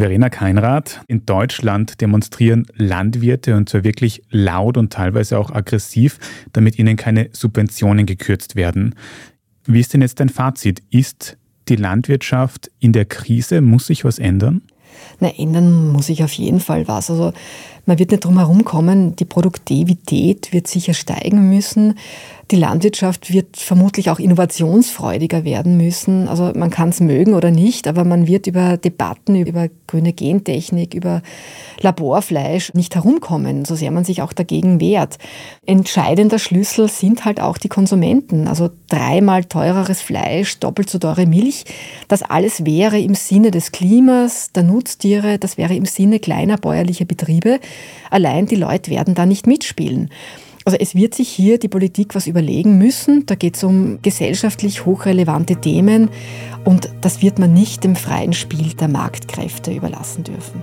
Verena Keinrad, in Deutschland demonstrieren Landwirte und zwar wirklich laut und teilweise auch aggressiv, damit ihnen keine Subventionen gekürzt werden. Wie ist denn jetzt dein Fazit? Ist die Landwirtschaft in der Krise? Muss sich was ändern? Na, ändern muss sich auf jeden Fall was. Also man wird nicht drum herum kommen, die Produktivität wird sicher steigen müssen. Die Landwirtschaft wird vermutlich auch innovationsfreudiger werden müssen. Also man kann es mögen oder nicht, aber man wird über Debatten über grüne Gentechnik, über Laborfleisch nicht herumkommen, so sehr man sich auch dagegen wehrt. Entscheidender Schlüssel sind halt auch die Konsumenten. Also dreimal teureres Fleisch, doppelt so teure Milch. Das alles wäre im Sinne des Klimas, der Nutztiere, das wäre im Sinne kleiner bäuerlicher Betriebe. Allein die Leute werden da nicht mitspielen. Also es wird sich hier die Politik was überlegen müssen. Da geht es um gesellschaftlich hochrelevante Themen und das wird man nicht dem freien Spiel der Marktkräfte überlassen dürfen.